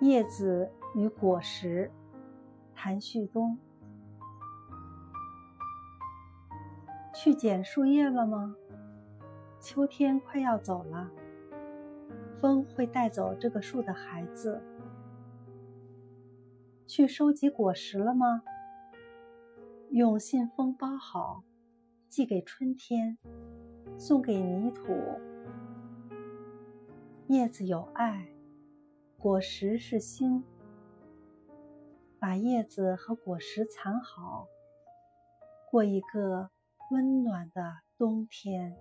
叶子与果实，谭旭东。去捡树叶了吗？秋天快要走了，风会带走这个树的孩子。去收集果实了吗？用信封包好，寄给春天，送给泥土。叶子有爱。果实是心，把叶子和果实藏好，过一个温暖的冬天。